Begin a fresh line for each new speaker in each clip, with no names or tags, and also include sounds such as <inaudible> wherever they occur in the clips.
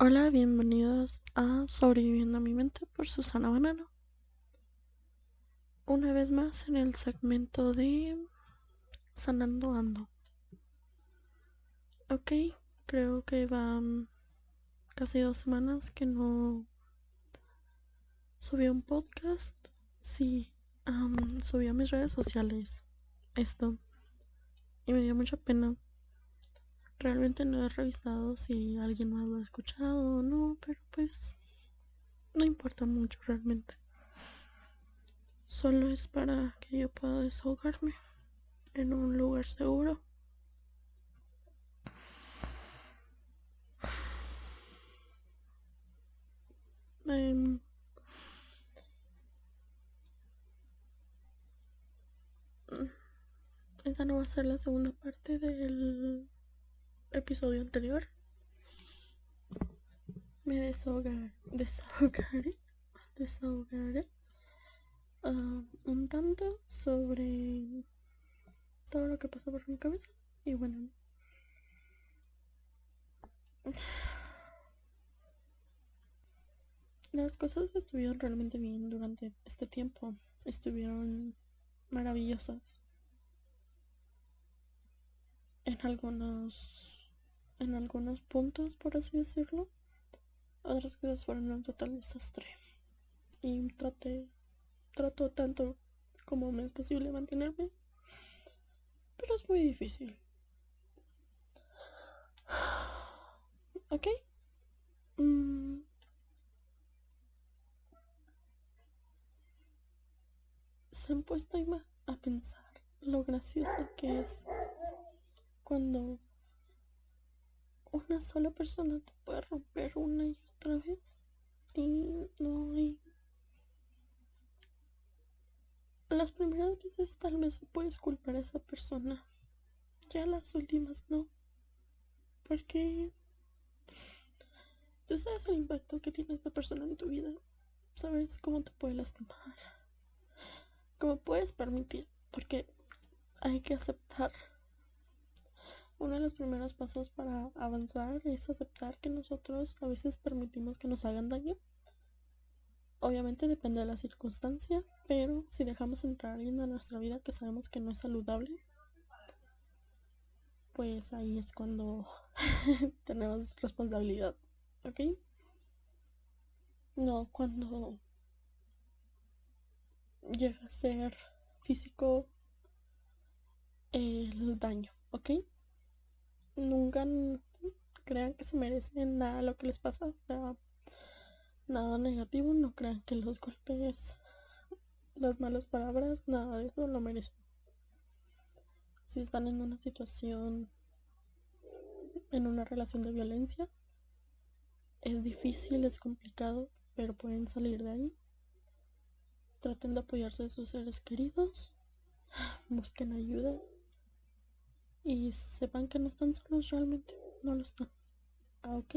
Hola, bienvenidos a Sobreviviendo a mi mente por Susana Banano. Una vez más en el segmento de Sanando Ando. Ok, creo que van casi dos semanas que no subí un podcast. Sí, subí a mis redes sociales esto. Y me dio mucha pena Realmente no he revisado si alguien más lo ha escuchado o no, pero pues no importa mucho realmente. Solo es para que yo pueda desahogarme en un lugar seguro. Em, esta no va a ser la segunda parte del episodio anterior. Me desahogar, desahogaré, <laughs> desahogaré uh, un tanto sobre todo lo que pasó por mi cabeza y bueno. Las cosas estuvieron realmente bien durante este tiempo estuvieron maravillosas. En algunos en algunos puntos, por así decirlo. Otras cosas fueron un total desastre. Y traté, trato tanto como me es posible mantenerme. Pero es muy difícil. <sighs> ¿Ok? Mm. Se han puesto a pensar lo gracioso que es cuando una sola persona te puede romper una y otra vez. Y no hay. Las primeras veces tal vez puedes culpar a esa persona. Ya las últimas no. Porque tú sabes el impacto que tiene esta persona en tu vida. Sabes cómo te puede lastimar. Cómo puedes permitir porque hay que aceptar uno de los primeros pasos para avanzar es aceptar que nosotros a veces permitimos que nos hagan daño. Obviamente depende de la circunstancia, pero si dejamos entrar a alguien a nuestra vida que sabemos que no es saludable, pues ahí es cuando <laughs> tenemos responsabilidad, ¿ok? No cuando llega a ser físico el daño, ¿ok? Nunca crean que se merecen nada lo que les pasa, nada negativo, no crean que los golpes, las malas palabras, nada de eso lo merecen. Si están en una situación, en una relación de violencia, es difícil, es complicado, pero pueden salir de ahí. Traten de apoyarse de sus seres queridos, busquen ayudas y sepan que no están solos realmente, no lo están. Ah, ok.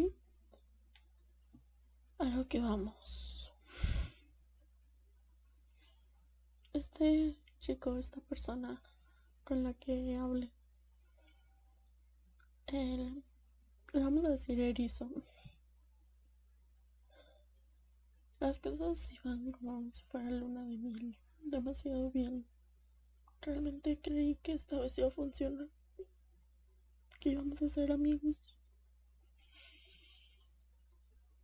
A lo que vamos. Este chico, esta persona con la que hable, él, le vamos a decir erizo. Las cosas iban como si fuera luna de miel, demasiado bien. Realmente creí que esta vez iba a funcionar que íbamos a ser amigos.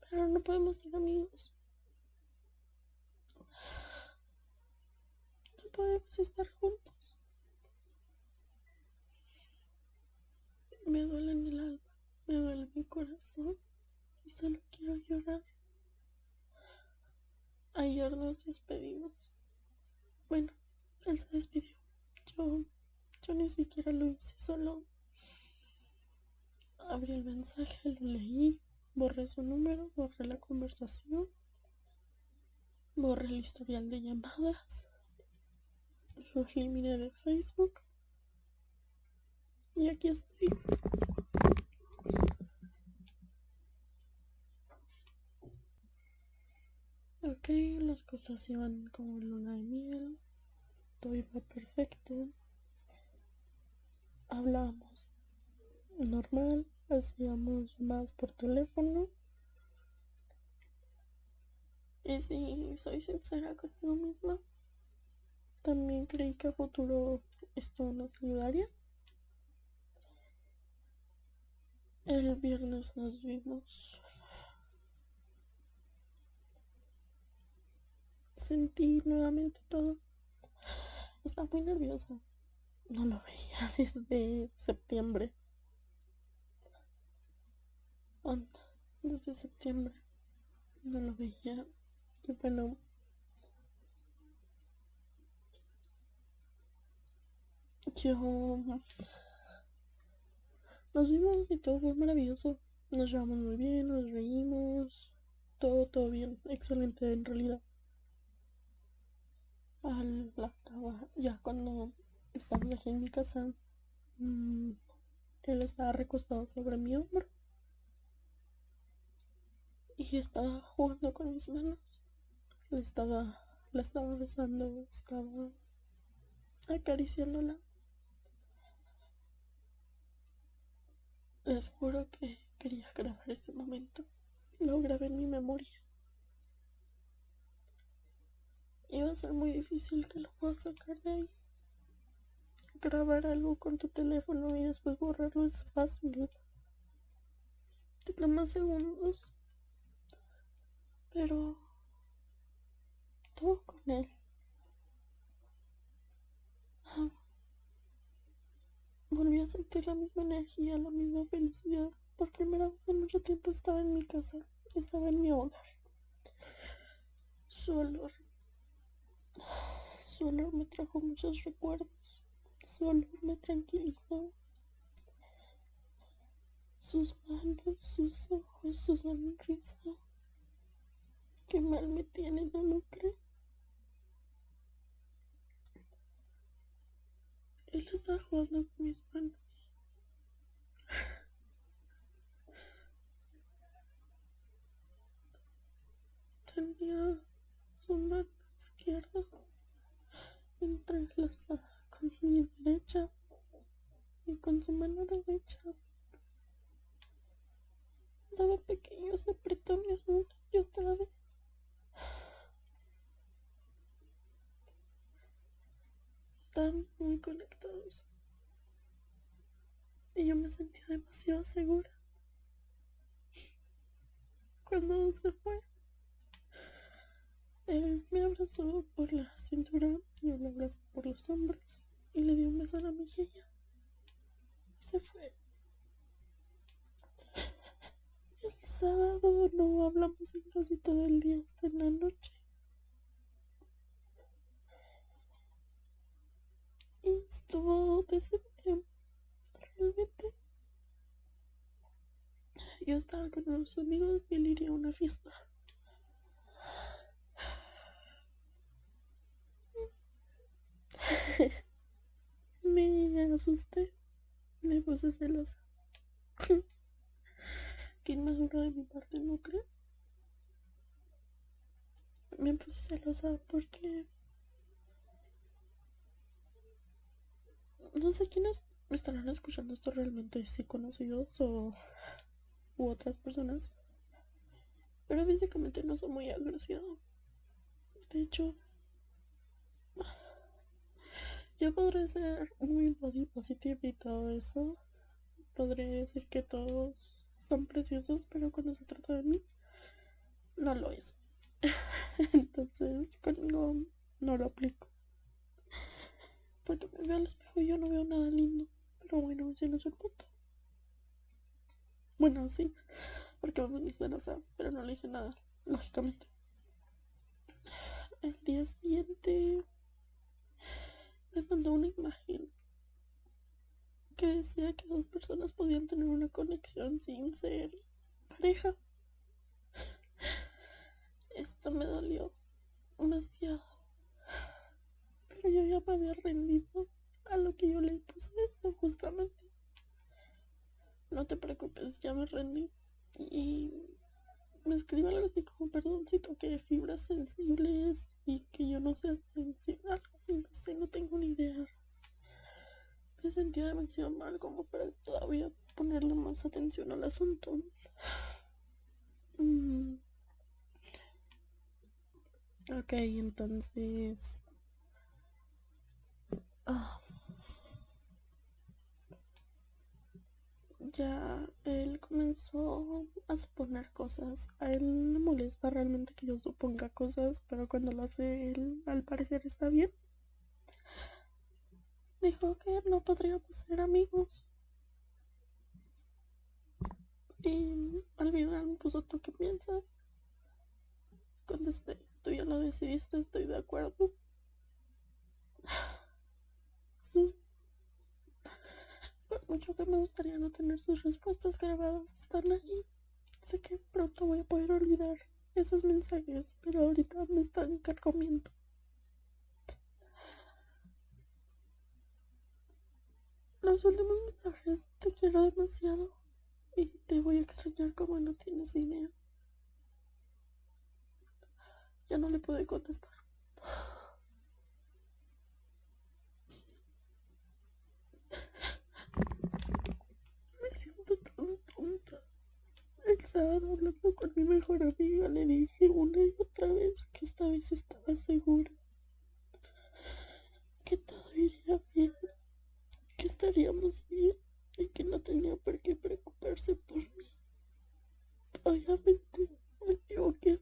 Pero no podemos ser amigos. No podemos estar juntos. Me duele en el alma, me duele mi corazón y solo quiero llorar. Ayer nos despedimos. Bueno, él se despidió. Yo, yo ni siquiera lo hice, solo abrí el mensaje, lo leí, borré su número, borré la conversación, borré el historial de llamadas, lo eliminé de Facebook y aquí estoy. Ok, las cosas iban como luna de miel, todo iba perfecto. Hablábamos normal, hacíamos más por teléfono Y si soy sincera conmigo misma, también creí que a futuro esto nos ayudaría. El viernes nos vimos. Sentí nuevamente todo. Estaba muy nerviosa. No lo veía <laughs> desde septiembre. Desde septiembre. No lo veía. Y bueno. Yo nos vimos y todo fue maravilloso. Nos llevamos muy bien, nos reímos. Todo, todo bien. Excelente en realidad. Al la ya cuando estamos aquí en mi casa, mm, él estaba recostado sobre mi hombro. Y estaba jugando con mis manos. Le estaba, la estaba besando, estaba acariciándola. Les juro que quería grabar este momento. Lo grabé en mi memoria. Iba a ser muy difícil que lo pueda sacar de ahí. Grabar algo con tu teléfono y después borrarlo es fácil. Te toma segundos. Pero todo con él. Ah, volví a sentir la misma energía, la misma felicidad. Por primera vez en mucho tiempo estaba en mi casa, estaba en mi hogar. Su olor. Su olor me trajo muchos recuerdos. Su olor me tranquilizó. Sus manos, sus ojos, su sonrisa. Qué mal me tiene, ¿no lo cree? Él está jugando con mis manos. Tenía su mano izquierda entrelazada con mi derecha y con su mano derecha daba pequeños apretones una y otra vez. Están muy conectados. Y yo me sentía demasiado segura. Cuando se fue, él me abrazó por la cintura, yo lo abrazé por los hombros y le di un beso a la mejilla. Se fue. El sábado no hablamos en casi todo el día hasta en la noche. Y estuvo de septiembre. Realmente. Yo estaba con unos amigos y él iría a una fiesta. <laughs> me asusté, me puse celosa. <laughs> Qué inmaduro de mi parte, ¿no creo? Me puse celosa porque no sé quiénes estarán escuchando esto realmente, si conocidos o u otras personas. Pero físicamente no soy muy agraciado. De hecho, yo podré ser muy body positive y todo eso. Podré decir que todos son preciosos, pero cuando se trata de mí, no lo es. <laughs> Entonces, conmigo no lo aplico. Porque me veo al espejo y yo no veo nada lindo. Pero bueno, ese no es el. Bueno, sí, porque vamos a hacer esa, pero no le dije nada, lógicamente. El día siguiente me mandó una imagen que decía que dos personas podían tener una conexión sin ser pareja. Esto me dolió demasiado. Pero yo ya me había rendido a lo que yo le puse eso justamente. No te preocupes, ya me rendí. Y me escribe algo así como, perdón si toqué fibras sensibles y que yo no sea sensible, algo así, no sé, no tengo ni idea. Me sentía demasiado mal como para todavía ponerle más atención al asunto. Mm. Ok, entonces... Ah. ya él comenzó a suponer cosas. A él le molesta realmente que yo suponga cosas, pero cuando lo hace él, al parecer está bien. Dijo que no podríamos ser amigos. Y al final me puso, ¿tú qué piensas? Contesté, tú ya lo decidiste, estoy de acuerdo. <sighs> Por mucho que me gustaría no tener sus respuestas grabadas, están ahí. Sé que pronto voy a poder olvidar esos mensajes, pero ahorita me están carcomiendo. Los últimos mensajes, te quiero demasiado y te voy a extrañar como no tienes idea. Ya no le pude contestar. Me siento tan tonta. El sábado hablando con mi mejor amiga le dije una y otra vez que esta vez estaba segura. Que todo iría bien. Que estaríamos bien y que no tenía por qué preocuparse por mí. Obviamente me equivoqué.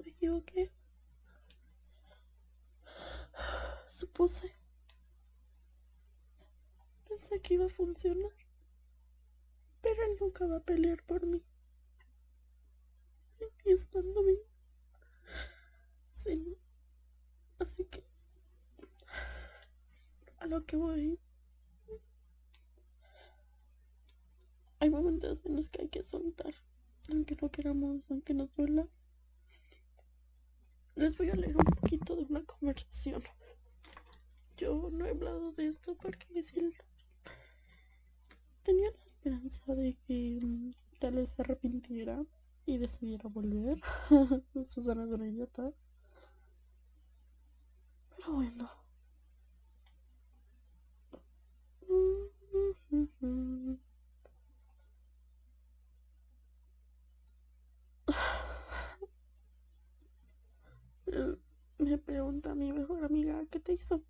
Me equivoqué. Supuse. Pensé que iba a funcionar. Pero él nunca va a pelear por mí. Y estando bien. Sí. Así que. A lo que voy. Hay momentos en los que hay que soltar. Aunque no queramos, aunque nos duela. Les voy a leer un poquito de una conversación. Yo no he hablado de esto porque si tenía la esperanza de que mm, tal vez se arrepintiera y decidiera volver. <laughs> Susana es una idiota. Bueno. <sighs> Me pregunta mi mejor amiga, ¿qué te hizo?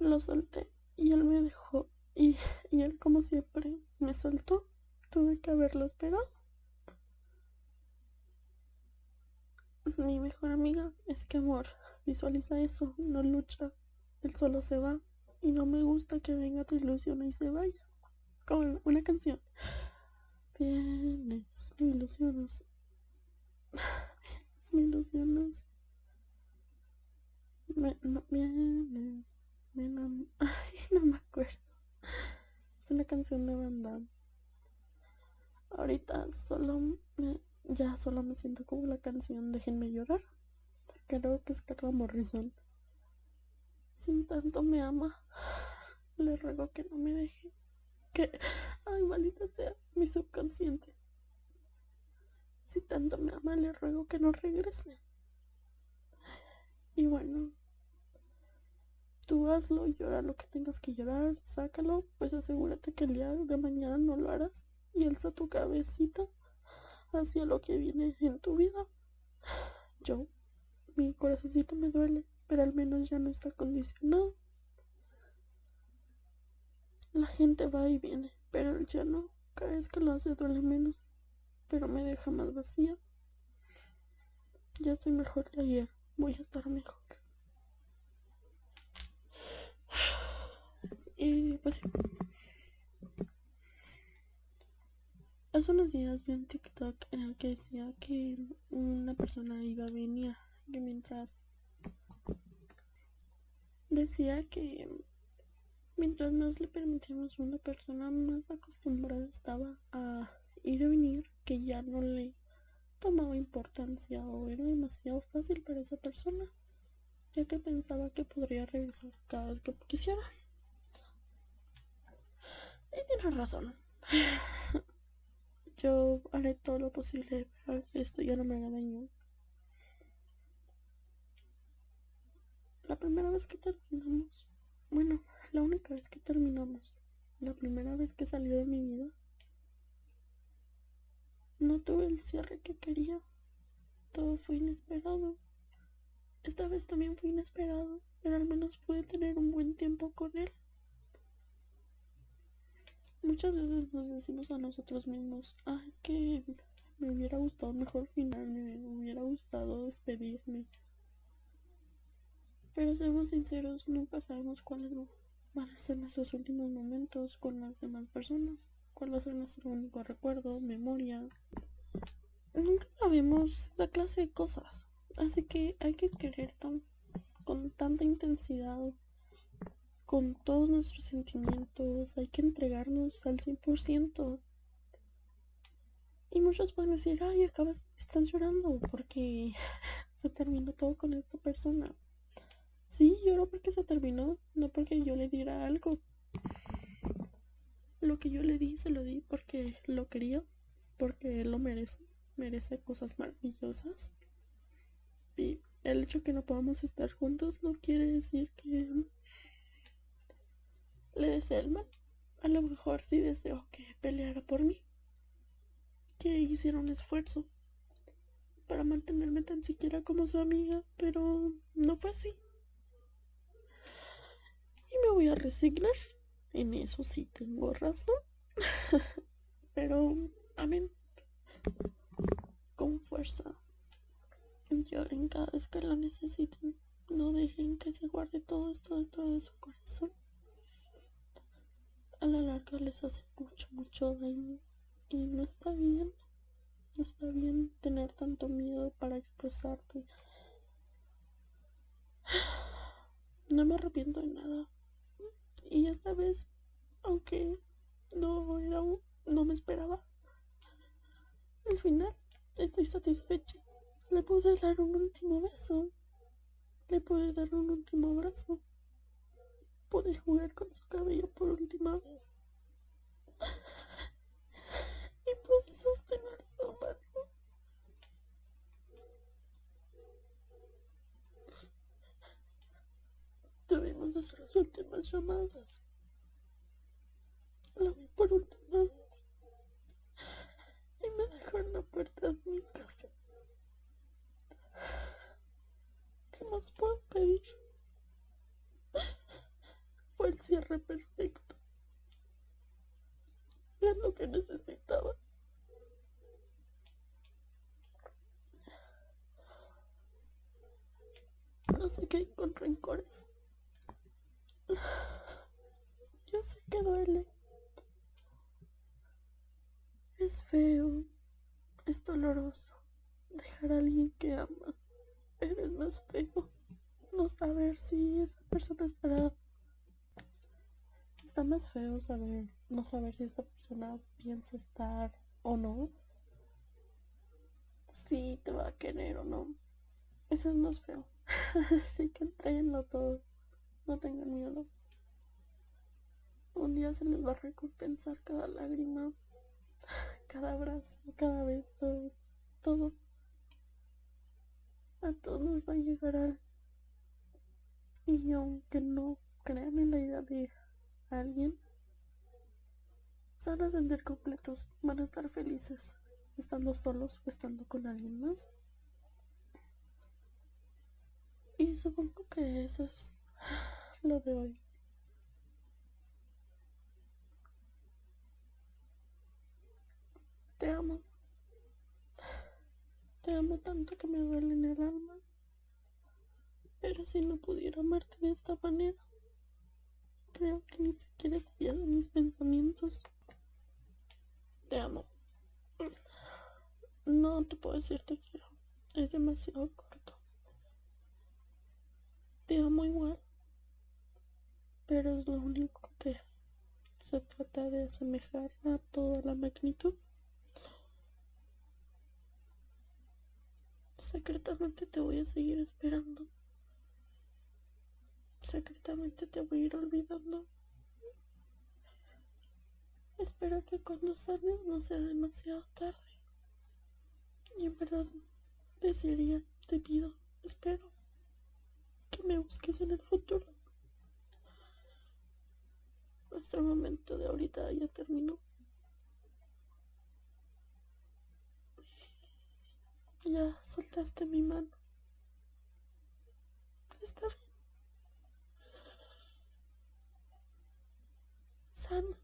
Lo solté y él me dejó. Y, y él, como siempre, me soltó. Tuve que haberlo esperado. Mi mejor amiga es que amor visualiza eso, no lucha. Él solo se va y no me gusta que venga, te ilusiona y se vaya. Como una canción. Vienes, me ilusionas. Vienes, <sighs> me ilusionas. Me, no, vienes, me <laughs> Ay, no me acuerdo. Es una canción de banda. Ahorita solo me, ya solo me siento como la canción Déjenme llorar. Creo que es Carla Morrison. Sin tanto me ama, le ruego que no me deje. Que, ay, maldita sea, mi subconsciente. Si tanto me ama, le ruego que no regrese. Y bueno, tú hazlo, llora lo que tengas que llorar, sácalo, pues asegúrate que el día de mañana no lo harás y alza tu cabecita hacia lo que viene en tu vida. Yo, mi corazoncito me duele, pero al menos ya no está condicionado. La gente va y viene, pero ya no. Cada vez que lo hace duele menos, pero me deja más vacía. Ya estoy mejor que ayer, voy a estar mejor. <sighs> Y pues. Hace unos días vi un TikTok en el que decía que una persona iba a venir que mientras decía que mientras más le permitíamos a una persona más acostumbrada estaba a ir y venir que ya no le tomaba importancia o era demasiado fácil para esa persona ya que pensaba que podría regresar cada vez que quisiera. Y tiene razón <laughs> yo haré todo lo posible para que esto ya no me haga daño la primera vez que terminamos, bueno, la única vez que terminamos, la primera vez que salió de mi vida, no tuve el cierre que quería. Todo fue inesperado. Esta vez también fue inesperado, pero al menos pude tener un buen tiempo con él. Muchas veces nos decimos a nosotros mismos, ah, es que me hubiera gustado mejor final, me hubiera gustado despedirme. Pero seamos sinceros, nunca sabemos cuáles van a ser nuestros últimos momentos con las demás personas, cuál va a ser nuestro único recuerdo, memoria. Nunca sabemos esa clase de cosas, así que hay que querer tan, con tanta intensidad, con todos nuestros sentimientos, hay que entregarnos al 100%. Y muchos pueden decir, ay, acabas, estás llorando porque <laughs> se terminó todo con esta persona. Sí, lloro porque se terminó, no porque yo le diera algo. Lo que yo le di, se lo di porque lo quería, porque él lo merece, merece cosas maravillosas. Y el hecho que no podamos estar juntos no quiere decir que le desee el mal. A lo mejor sí deseo que peleara por mí, que hiciera un esfuerzo para mantenerme tan siquiera como su amiga, pero no fue así me voy a resignar. En eso sí tengo razón. <laughs> Pero, amén. Con fuerza. Lloren cada vez que lo necesiten. No dejen que se guarde todo esto dentro de su corazón. A la larga les hace mucho, mucho daño. Y no está bien. No está bien tener tanto miedo para expresarte. <sighs> No me arrepiento de nada. Y esta vez, aunque no era no me esperaba, al final estoy satisfecha. Le pude dar un último beso. Le pude dar un último abrazo. Pude jugar con su cabello por última vez. Y pude sostener su mano. Tuvimos nuestras últimas llamadas. La vi por última vez. Y me dejó en la puerta de mi casa. ¿Qué más puedo pedir? Fue el cierre perfecto. Era lo que necesitaba. No sé qué con rencores. Yo sé que duele. Es feo. Es doloroso. Dejar a alguien que amas. Pero es más feo. No saber si esa persona estará. Está más feo saber. No saber si esta persona piensa estar o no. Si te va a querer o no. Eso es más feo. <laughs> Así que entreguenlo todo. No tengan miedo. Un día se les va a recompensar cada lágrima, <laughs> cada abrazo, cada beso, todo. A todos nos va a llegar algo. Y aunque no crean en la idea de alguien, se van a sentir completos, van a estar felices, estando solos o estando con alguien más. Y supongo que eso es lo de hoy. Te amo. Te amo tanto que me duele en el alma. Pero si no pudiera amarte de esta manera, creo que ni siquiera estaría en mis pensamientos. Te amo. No te puedo decir te quiero. Es demasiado corto. Te amo igual pero es lo único que se trata de asemejar a toda la magnitud. Secretamente te voy a seguir esperando. Secretamente te voy a ir olvidando. Espero que cuando salgas no sea demasiado tarde. Y en verdad desearía, te pido, espero que me busques en el futuro. nuestro momento de ahorita ya terminó. Ya soltaste mi mano. Está bien. sana,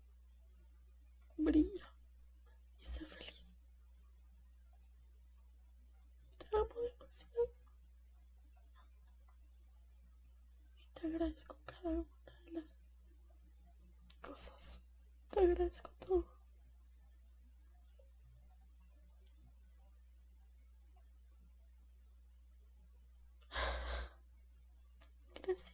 brilla y sé feliz. Te amo demasiado y te agradezco cada una de las cosas. Te agradezco todo. Gracias.